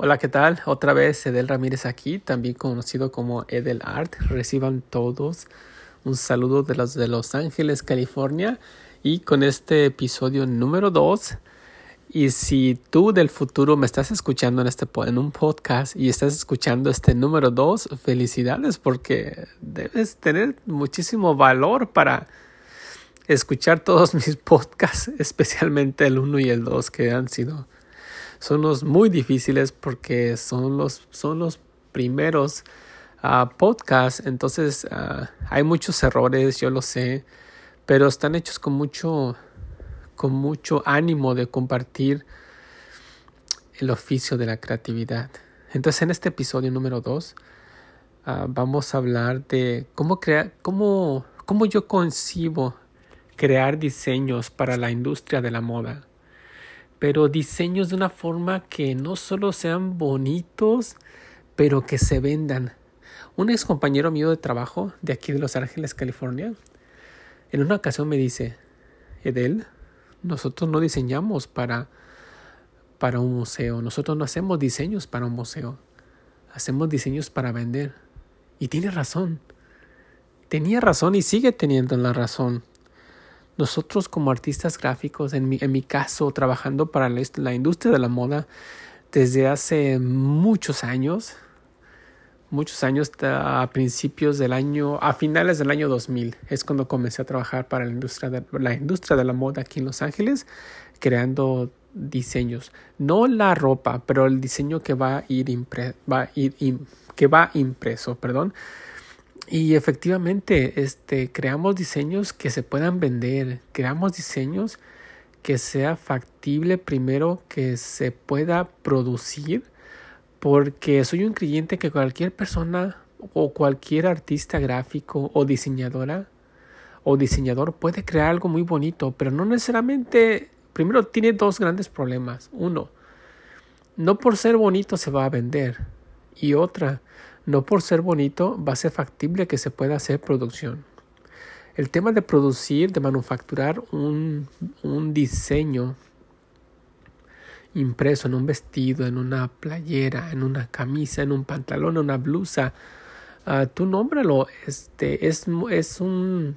Hola, ¿qué tal? Otra vez Edel Ramírez aquí, también conocido como Edel Art. Reciban todos un saludo de los de Los Ángeles, California, y con este episodio número 2. Y si tú del futuro me estás escuchando en, este, en un podcast y estás escuchando este número 2, felicidades porque debes tener muchísimo valor para escuchar todos mis podcasts, especialmente el 1 y el 2 que han sido son los muy difíciles porque son los, son los primeros uh, podcasts, entonces uh, hay muchos errores, yo lo sé, pero están hechos con mucho, con mucho ánimo de compartir el oficio de la creatividad. Entonces en este episodio número 2 uh, ah, vamos a hablar de cómo crear, cómo, cómo yo concibo crear diseños para la industria de la moda pero diseños de una forma que no solo sean bonitos, pero que se vendan. Un ex compañero mío de trabajo de aquí de Los Ángeles, California, en una ocasión me dice, Edel, nosotros no diseñamos para, para un museo, nosotros no hacemos diseños para un museo, hacemos diseños para vender. Y tiene razón. Tenía razón y sigue teniendo la razón. Nosotros como artistas gráficos, en mi, caso, trabajando para la, industria de la moda desde hace muchos años, muchos años a principios del año, a finales del año 2000, es cuando comencé a trabajar para la industria de la, moda aquí en Los Ángeles, creando diseños, no la ropa, pero el diseño que va a ir, ir que va impreso, perdón, y efectivamente, este, creamos diseños que se puedan vender, creamos diseños que sea factible primero que se pueda producir, porque soy un creyente que cualquier persona o cualquier artista gráfico o diseñadora o diseñador puede crear algo muy bonito, pero no necesariamente, primero tiene dos grandes problemas. Uno, no por ser bonito se va a vender. Y otra, no por ser bonito va a ser factible que se pueda hacer producción. El tema de producir, de manufacturar un, diseño impreso en un vestido, en una playera, en una camisa, en un pantalón, en una blusa, uh, tú nómbralo, este, es, es, un,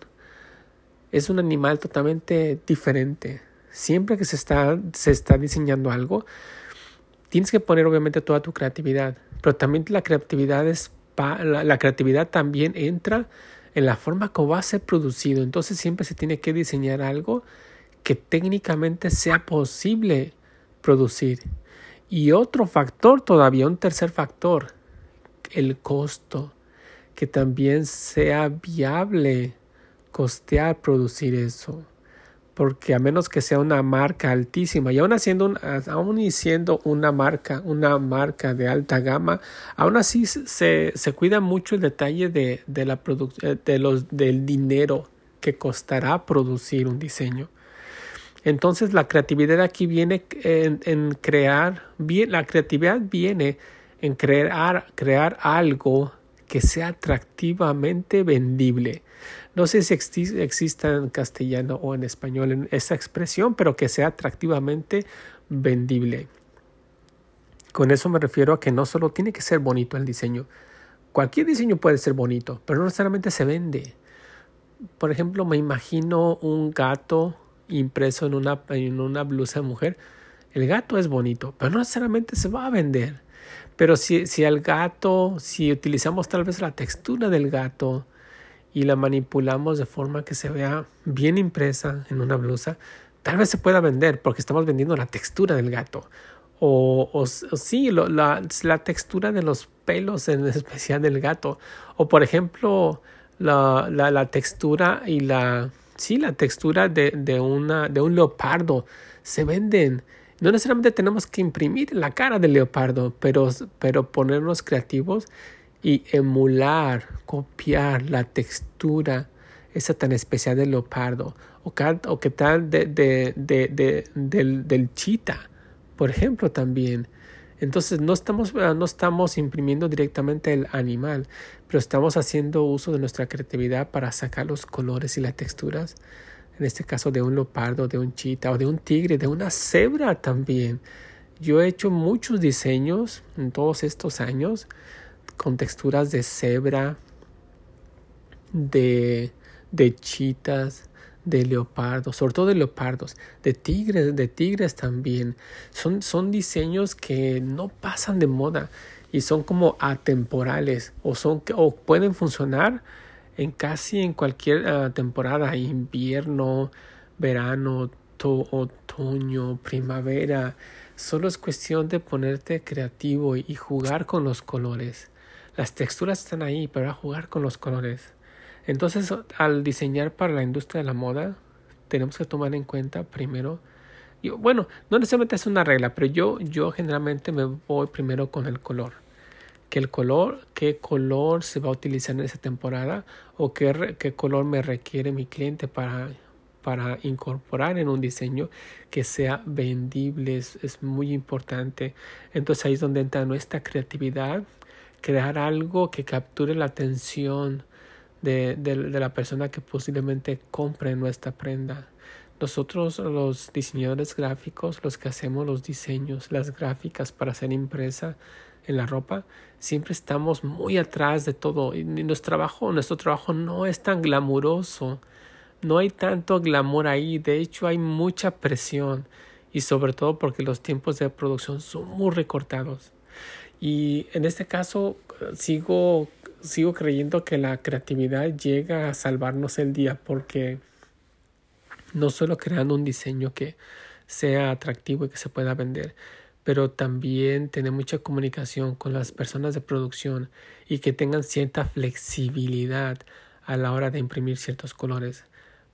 es un animal totalmente diferente. Siempre que se está, se está diseñando algo, tienes que poner obviamente toda tu creatividad pero también la creatividad es la, creatividad también entra en la forma como va a ser producido. Entonces siempre se tiene que diseñar algo que técnicamente sea posible producir. Y otro factor todavía, un tercer factor, el costo, que también sea viable costear producir eso porque a menos que sea una marca altísima y aún haciendo aún siendo una marca una marca de alta gama aún así se, se cuida mucho el detalle de, de la eh, de los del dinero que costará producir un diseño. Entonces la creatividad aquí viene en, crear la creatividad viene en crear crear algo que sea atractivamente vendible no sé si exista en castellano o en español esa expresión, pero que sea atractivamente vendible. Con eso me refiero a que no solo tiene que ser bonito el diseño. Cualquier diseño puede ser bonito, pero no necesariamente se vende. Por ejemplo, me imagino un gato impreso en una, en una blusa de mujer. El gato es bonito, pero no necesariamente se va a vender. Pero si, si al gato, si utilizamos tal vez la textura del gato, y la manipulamos de forma que se vea bien impresa en una blusa, tal vez se pueda vender porque estamos vendiendo la textura del gato. O, o, sí, la, la, textura de los pelos en especial del gato. O por ejemplo, la, la, la textura y la, sí, la textura de, de, una, de un leopardo se venden. No necesariamente tenemos que imprimir la cara del leopardo, pero, pero ponernos creativos y emular, copiar la textura esa tan especial del leopardo o, o que tal de, de, de, del, del chita, por ejemplo, también. Entonces no estamos, no estamos imprimiendo directamente el animal, pero estamos haciendo uso de nuestra creatividad para sacar los colores y las texturas, en este caso de un leopardo, de un chita o de un tigre, de una cebra también. yo he hecho muchos diseños en todos estos años con texturas de cebra, de, de chitas, de leopardos, sobre todo de leopardos, de tigres, de tigres también. Son, son diseños que no pasan de moda y son como atemporales o, son, o pueden funcionar en casi en cualquier ah, temporada, invierno, verano, otoño, primavera. Solo es cuestión de ponerte creativo y jugar con los colores. Las texturas están ahí, pero a jugar con los colores. Entonces, al diseñar para la industria de la moda, tenemos que tomar en cuenta primero, yo, bueno, no necesariamente es una regla, pero yo, yo generalmente me voy primero con el color. Que el color, qué color se va a utilizar en esa temporada o qué, qué color me requiere mi cliente para, para incorporar en un diseño que sea vendible, es, es muy importante. Entonces ahí es donde entra nuestra creatividad, crear algo que capture la atención de, de, la persona que posiblemente compre nuestra prenda. Nosotros los diseñadores gráficos, los que hacemos los diseños, las gráficas para ser impresa en la ropa, siempre estamos muy atrás de todo. Y nuestro trabajo, nuestro trabajo no es tan glamuroso, no hay tanto glamour ahí, de hecho hay mucha presión y sobre todo porque los tiempos de producción son muy recortados. Y en este caso sigo sigo creyendo que la creatividad llega a salvarnos el día porque no solo creando un diseño que sea atractivo y que se pueda vender, pero también tener mucha comunicación con las personas de producción y que tengan cierta flexibilidad a la hora de imprimir ciertos colores.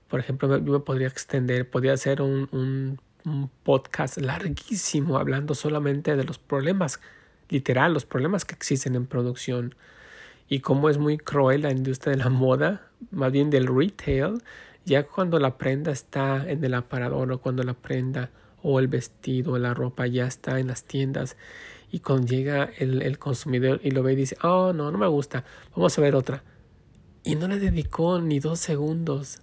Por ejemplo, yo me podría extender, podría hacer un, un, un podcast larguísimo hablando solamente de los problemas, literal, los problemas que existen en producción y cómo es muy cruel la industria de la moda, más bien del retail, ya cuando la prenda está en el aparador o cuando la prenda o el vestido o la ropa ya está en las tiendas y cuando llega el, el consumidor y lo ve y dice, oh no, no me gusta, vamos a ver otra. Y no le dedicó ni dos segundos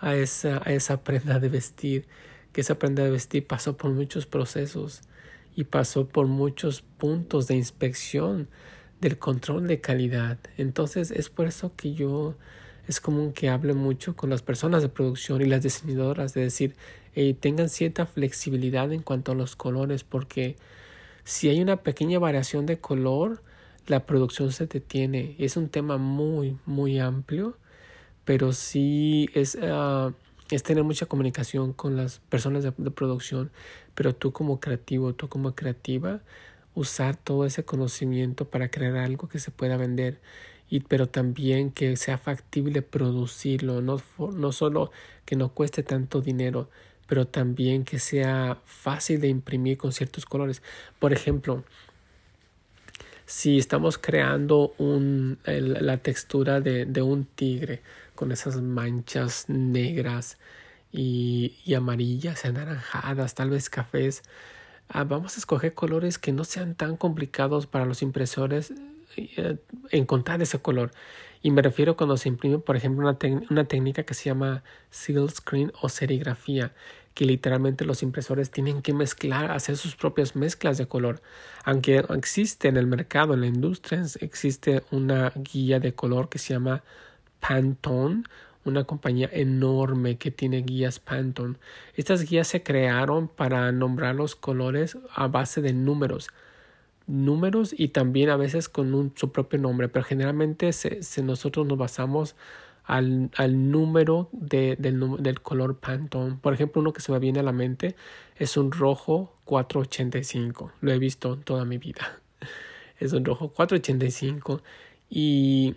a esa, a esa prenda de vestir, que esa prenda de vestir pasó por muchos procesos y pasó por muchos puntos de inspección del control de calidad. Entonces es por eso que yo es común que hable mucho con las personas de producción y las diseñadoras de decir tengan cierta flexibilidad en cuanto a los colores porque si hay una pequeña variación de color la producción se detiene. Es un tema muy muy amplio pero sí es, ah, es tener mucha comunicación con las personas de producción pero tú como creativo, tú como creativa usar todo ese conocimiento para crear algo que se pueda vender y pero también que sea factible producirlo no, no solo que no cueste tanto dinero pero también que sea fácil de imprimir con ciertos colores. Por ejemplo si estamos creando un, la textura de, de, un tigre con esas manchas negras y, y amarillas, anaranjadas, tal vez cafés, Ah, vamos a escoger colores que no sean tan complicados para los impresores encontrar ese color. Y me refiero cuando se imprime, por ejemplo, una, una técnica que se llama seal screen o serigrafía, que literalmente los impresores tienen que mezclar, hacer sus propias mezclas de color. Aunque existe en el mercado, en la industria, existe una guía de color que se llama Pantone una compañía enorme que tiene guías Pantone. Estas guías se crearon para nombrar los colores a base de números. Números y también a veces con su propio nombre, pero generalmente se, nosotros nos basamos al, al número de, del, del, color Pantone. Por ejemplo, uno que se me viene a la mente es un rojo 485. Lo he visto toda mi vida. Es un rojo 485 y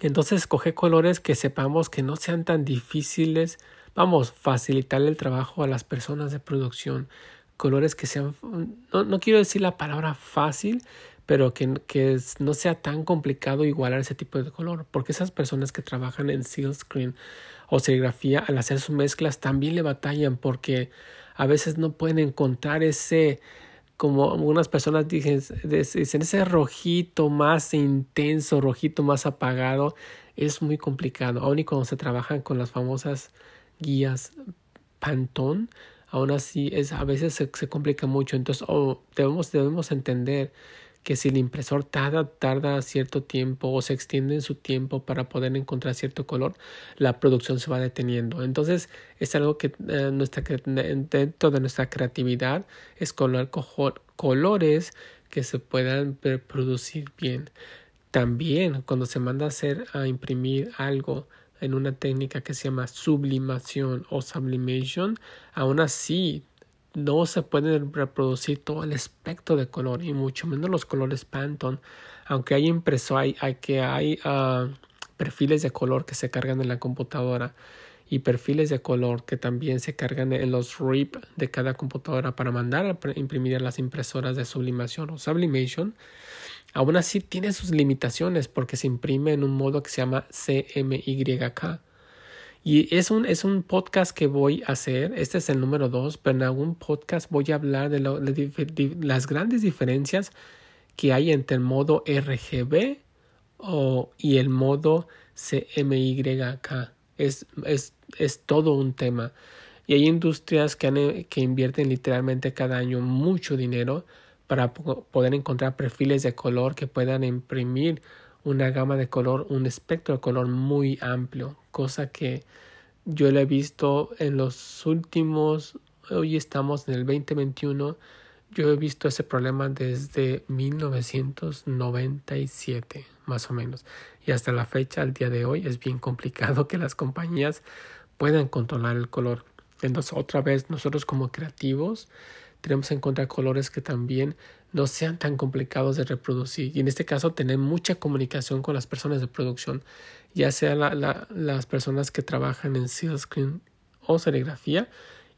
entonces escoge colores que sepamos que no sean tan difíciles. Vamos, facilitar el trabajo a las personas de producción. Colores que sean, no, no quiero decir la palabra fácil, pero que, que, no sea tan complicado igualar ese tipo de color. Porque esas personas que trabajan en seal screen o serigrafía al hacer sus mezclas también le batallan porque a veces no pueden encontrar ese como algunas personas dicen, dicen ese rojito más intenso, rojito más apagado, es muy complicado. Aún y cuando se trabajan con las famosas guías Pantone, aún así es a veces se, complica mucho entonces debemos debemos entender que si el impresor tarda, cierto tiempo o se extiende en su tiempo para poder encontrar cierto color, la producción se va deteniendo. Entonces es algo que eh, nuestra, dentro de nuestra creatividad es colocar colores que se puedan producir bien. También cuando se manda a hacer a imprimir algo en una técnica que se llama sublimación o sublimation, aún así no se puede reproducir todo el espectro de color y mucho menos los colores Pantone. Aunque hay impreso, hay, hay que hay uh, perfiles de color que se cargan en la computadora y perfiles de color que también se cargan en los RIP de cada computadora para mandar a imprimir a las impresoras de sublimación o sublimation. Aún así tiene sus limitaciones porque se imprime en un modo que se llama CMYK y es un, es un podcast que voy a hacer, este es el número dos, pero en algún podcast voy a hablar de, las grandes diferencias que hay entre el modo RGB o, y el modo CMYK. Es, es, es todo un tema. Y hay industrias que, que invierten literalmente cada año mucho dinero para poder encontrar perfiles de color que puedan imprimir una gama de color, un espectro de color muy amplio, cosa que yo lo he visto en los últimos, hoy estamos en el 2021, yo he visto ese problema desde 1997, más o menos. Y hasta la fecha, al día de hoy, es bien complicado que las compañías puedan controlar el color. Entonces, otra vez, nosotros como creativos tenemos que encontrar colores que también no sean tan complicados de reproducir. Y en este caso, tener mucha comunicación con las personas de producción, ya sea las personas que trabajan en silkscreen o serigrafía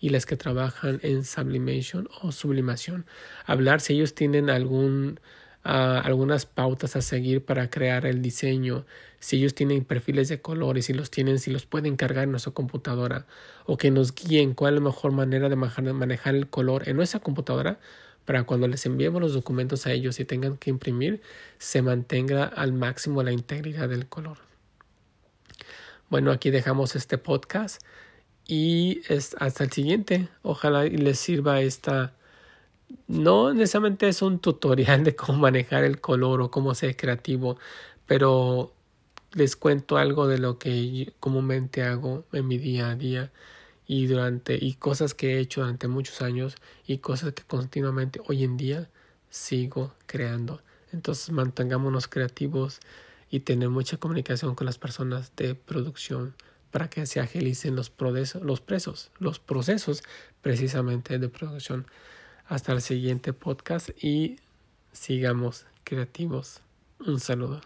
y las que trabajan en sublimation o sublimación. Hablar si ellos tienen algún algunas pautas a seguir para crear el diseño, si ellos tienen perfiles de colores, si los tienen, si los pueden cargar en nuestra computadora o que nos guíen cuál es la mejor manera de manejar el color en nuestra computadora para cuando les enviemos los documentos a ellos y tengan que imprimir, se mantenga al máximo la integridad del color. Bueno, aquí dejamos este podcast y hasta el siguiente. Ojalá les sirva esta no necesariamente es un tutorial de cómo manejar el color o cómo ser creativo, pero les cuento algo de lo que comúnmente hago en mi día a día y durante y cosas que he hecho durante muchos años y cosas que continuamente hoy en día sigo creando. Entonces mantengámonos creativos y tener mucha comunicación con las personas de producción para que se agilicen los los los procesos precisamente de producción. Hasta el siguiente podcast y sigamos creativos. Un saludo.